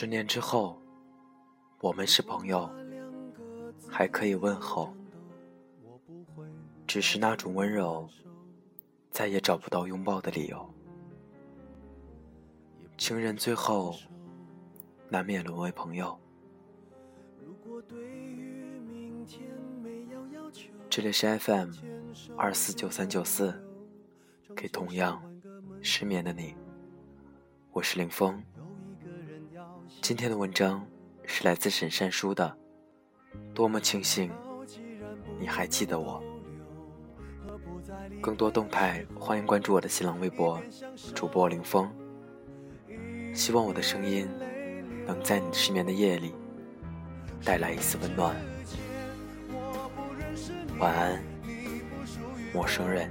十年之后，我们是朋友，还可以问候，只是那种温柔，再也找不到拥抱的理由。情人最后难免沦为朋友。这里是 FM 二四九三九四，给同样失眠的你，我是林峰。今天的文章是来自沈善书的，多么庆幸你还记得我。更多动态，欢迎关注我的新浪微博主播林峰。希望我的声音能在你失眠的夜里带来一丝温暖。晚安，陌生人。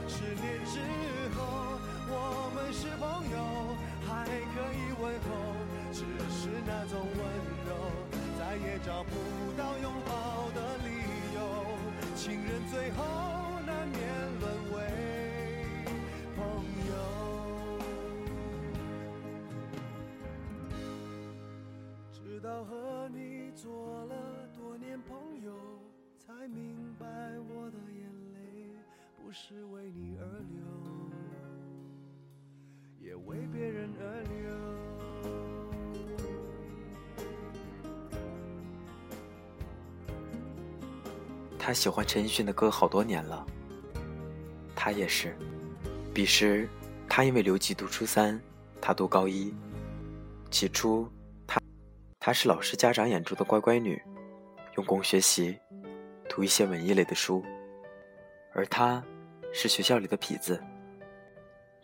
最后难免沦为朋友，直到和你做了多年朋友，才明白我的眼泪不是为你而流。也为别他喜欢陈奕迅的歌好多年了，他也是。彼时，他因为留级读初三，他读高一。起初，他他是老师家长眼中的乖乖女，用功学习，读一些文艺类的书，而他是学校里的痞子。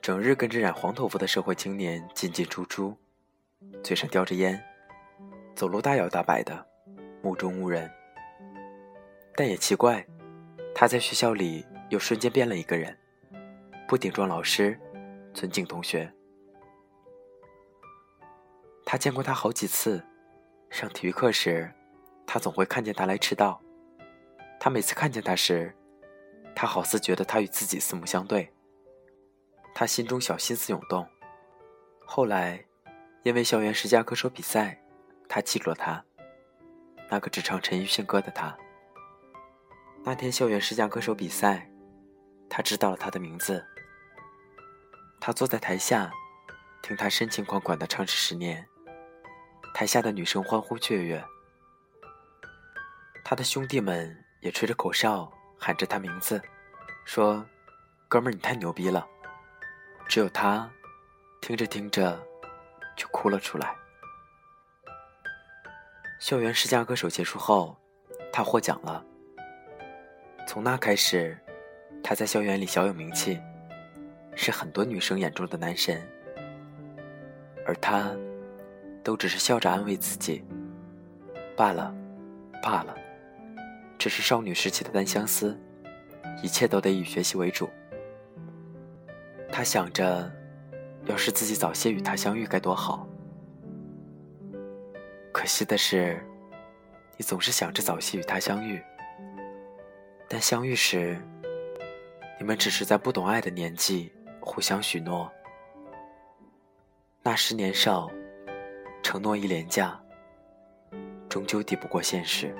整日跟着染黄头发的社会青年进进出出，嘴上叼着烟，走路大摇大摆的，目中无人。但也奇怪，他在学校里又瞬间变了一个人，不顶撞老师，尊敬同学。他见过他好几次，上体育课时，他总会看见他来迟到。他每次看见他时，他好似觉得他与自己四目相对。他心中小心思涌动。后来，因为校园十佳歌手比赛，他记住了他，那个只唱陈奕迅歌的他。那天校园十佳歌手比赛，他知道了他的名字。他坐在台下，听他深情款款的唱着《十年》，台下的女生欢呼雀跃，他的兄弟们也吹着口哨喊着他名字，说：“哥们儿，你太牛逼了。”只有他，听着听着，就哭了出来。校园十佳歌手结束后，他获奖了。从那开始，他在校园里小有名气，是很多女生眼中的男神。而他，都只是笑着安慰自己：罢了，罢了，只是少女时期的单相思，一切都得以学习为主。他想着，要是自己早些与他相遇该多好。可惜的是，你总是想着早些与他相遇，但相遇时，你们只是在不懂爱的年纪互相许诺，那时年少，承诺一廉价，终究抵不过现实。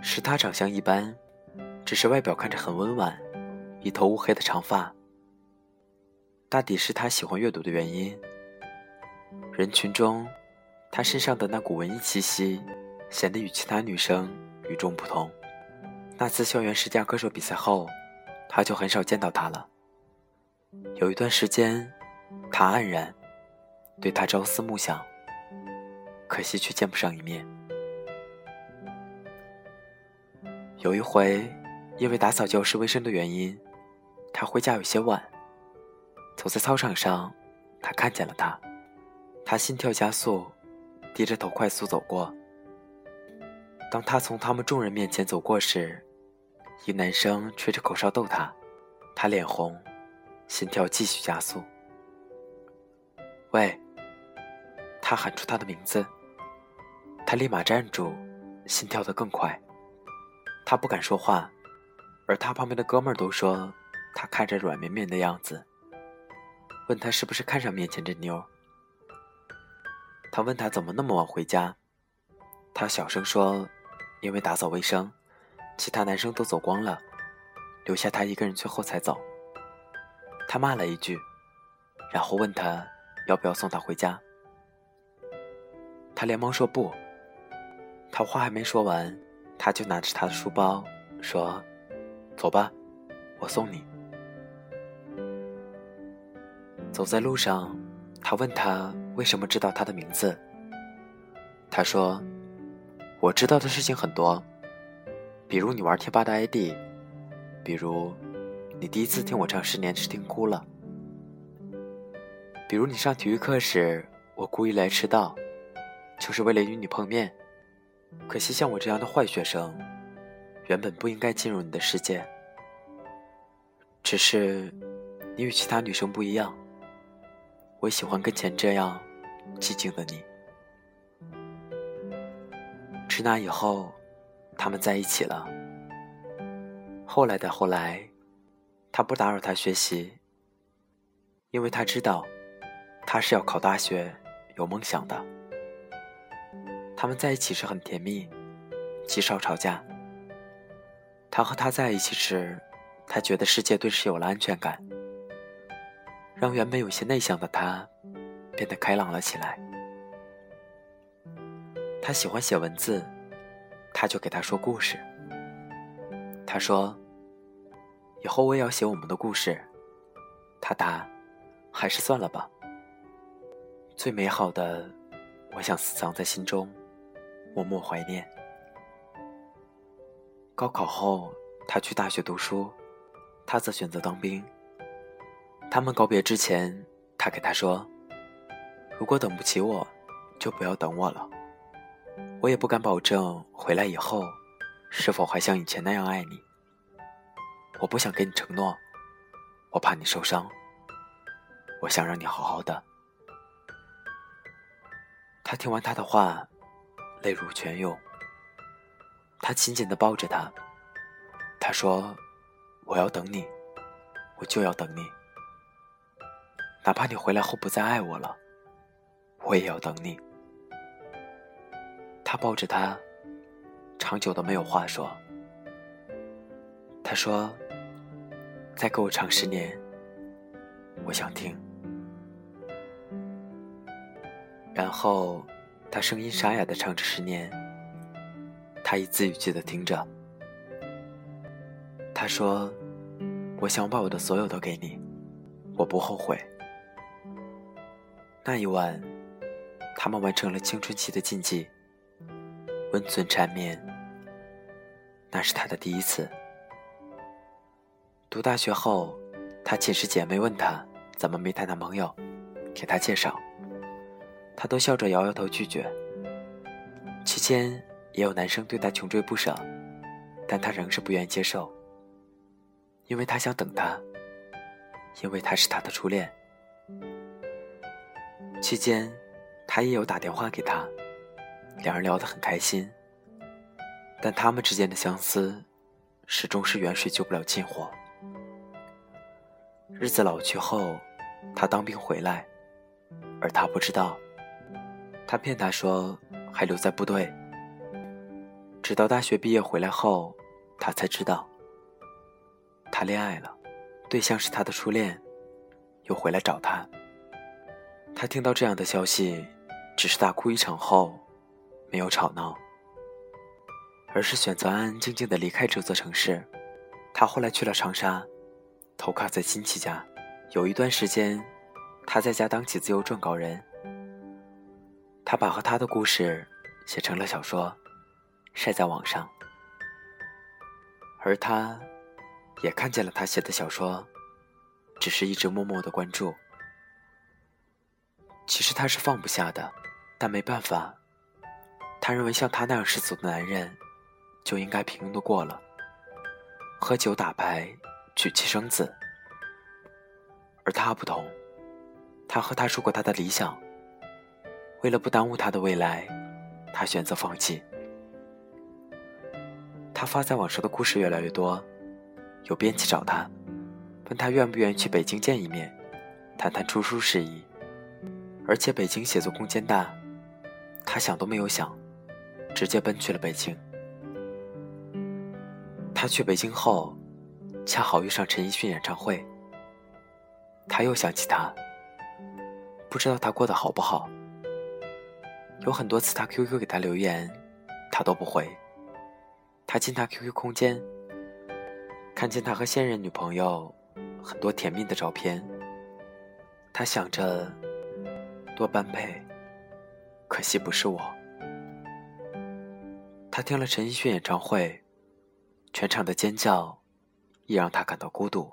是他长相一般，只是外表看着很温婉，一头乌黑的长发。大抵是他喜欢阅读的原因。人群中，他身上的那股文艺气息，显得与其他女生与众不同。那次校园十佳歌手比赛后，他就很少见到她了。有一段时间，他黯然，对她朝思暮想，可惜却见不上一面。有一回，因为打扫教室卫生的原因，他回家有些晚。走在操场上，他看见了他，他心跳加速，低着头快速走过。当他从他们众人面前走过时，一男生吹着口哨逗他，他脸红，心跳继续加速。喂！他喊出他的名字，他立马站住，心跳得更快。他不敢说话，而他旁边的哥们儿都说他看着软绵绵的样子。问他是不是看上面前这妞？他问他怎么那么晚回家？他小声说：“因为打扫卫生，其他男生都走光了，留下他一个人最后才走。”他骂了一句，然后问他要不要送他回家。他连忙说不。他话还没说完。他就拿着他的书包说：“走吧，我送你。”走在路上，他问他为什么知道他的名字。他说：“我知道的事情很多，比如你玩贴吧的 ID，比如你第一次听我唱《十年》是听哭了，比如你上体育课时我故意来迟到，就是为了与你碰面。”可惜，像我这样的坏学生，原本不应该进入你的世界。只是，你与其他女生不一样，我喜欢跟前这样寂静的你。自那以后，他们在一起了。后来的后来，他不打扰他学习，因为他知道，他是要考大学，有梦想的。他们在一起时很甜蜜，极少吵架。他和她在一起时，他觉得世界顿时有了安全感，让原本有些内向的他变得开朗了起来。他喜欢写文字，他就给他说故事。他说：“以后我也要写我们的故事。”他答：“还是算了吧。最美好的，我想私藏在心中。”默默怀念。高考后，他去大学读书，他则选择当兵。他们告别之前，他给他说：“如果等不起我，就不要等我了。我也不敢保证回来以后，是否还像以前那样爱你。我不想给你承诺，我怕你受伤。我想让你好好的。”他听完他的话。泪如泉涌，他紧紧地抱着她。他说：“我要等你，我就要等你。哪怕你回来后不再爱我了，我也要等你。”他抱着她，长久的没有话说。他说：“再给我唱十年，我想听。”然后。他声音沙哑的唱着十年，他一字一句的听着。他说：“我想把我的所有都给你，我不后悔。”那一晚，他们完成了青春期的禁忌，温存缠绵。那是他的第一次。读大学后，他寝室姐妹问他怎么没谈男朋友，给他介绍。他都笑着摇摇头拒绝。期间也有男生对他穷追不舍，但他仍是不愿意接受，因为他想等他，因为他是他的初恋。期间，他也有打电话给他，两人聊得很开心。但他们之间的相思，始终是远水救不了近火。日子老去后，他当兵回来，而他不知道。他骗他说还留在部队，直到大学毕业回来后，他才知道，他恋爱了，对象是他的初恋，又回来找他。他听到这样的消息，只是大哭一场后，没有吵闹，而是选择安安静静的离开这座城市。他后来去了长沙，投靠在亲戚家。有一段时间，他在家当起自由撰稿人。他把和他的故事写成了小说，晒在网上。而他，也看见了他写的小说，只是一直默默的关注。其实他是放不下的，但没办法。他认为像他那样世俗的男人，就应该平庸的过了，喝酒打牌，娶妻生子。而他不同，他和他说过他的理想。为了不耽误他的未来，他选择放弃。他发在网上的故事越来越多，有编辑找他，问他愿不愿意去北京见一面，谈谈出书事宜。而且北京写作空间大，他想都没有想，直接奔去了北京。他去北京后，恰好遇上陈奕迅演唱会。他又想起他，不知道他过得好不好。有很多次他 QQ 给他留言，他都不回。他进他 QQ 空间，看见他和现任女朋友很多甜蜜的照片。他想着，多般配，可惜不是我。他听了陈奕迅演唱会，全场的尖叫，亦让他感到孤独。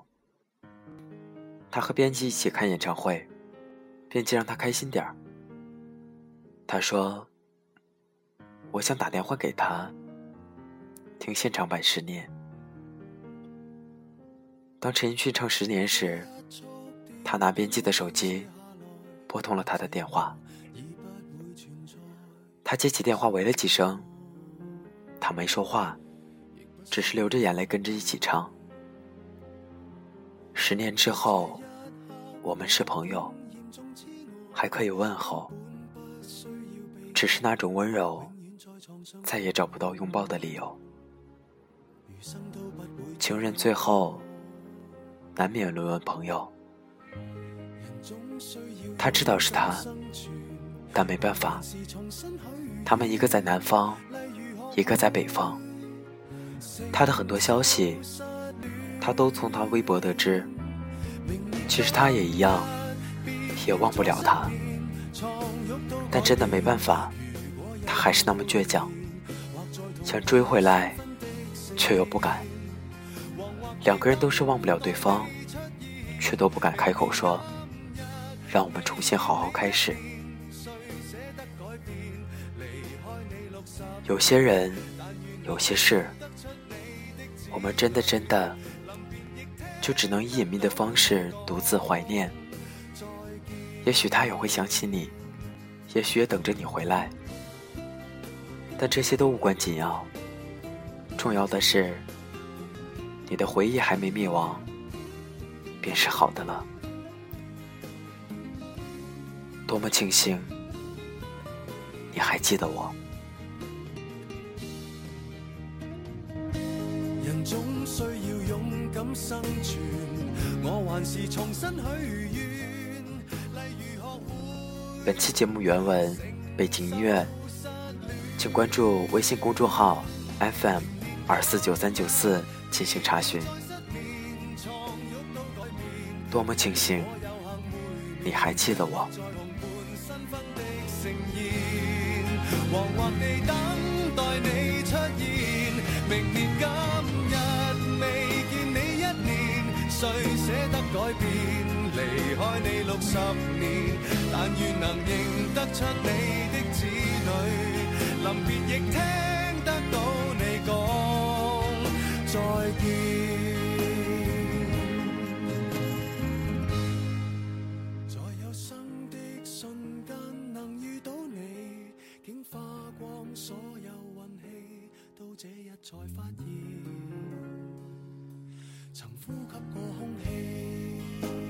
他和编辑一起看演唱会，编辑让他开心点儿。他说：“我想打电话给他，听现场版《十年》。当陈奕迅唱《十年》时，他拿编辑的手机拨通了他的电话。他接起电话，喂了几声，他没说话，只是流着眼泪跟着一起唱。十年之后，我们是朋友，还可以问候。”只是那种温柔，再也找不到拥抱的理由。情人最后难免沦为朋友。他知道是他，但没办法。他们一个在南方，一个在北方。他的很多消息，他都从他微博得知。其实他也一样，也忘不了他。但真的没办法，他还是那么倔强，想追回来，却又不敢。两个人都是忘不了对方，却都不敢开口说，让我们重新好好开始。有些人，有些事，我们真的真的，就只能以隐秘的方式独自怀念。也许他也会想起你。也许也等着你回来，但这些都无关紧要。重要的是，你的回忆还没灭亡，便是好的了。多么庆幸，你还记得我。人总需要勇敢生存，我还是重新许愿，例如学会。本期节目原文、背景音乐，请关注微信公众号 FM 二四九三九四进行查询。多么庆幸，你还记得我。改变？离开你六十年，但愿能认得出你的子女。临别亦听得到你讲再见。在有生的瞬间能遇到你，竟花光所有运气，到这日才发现。曾呼吸过空气。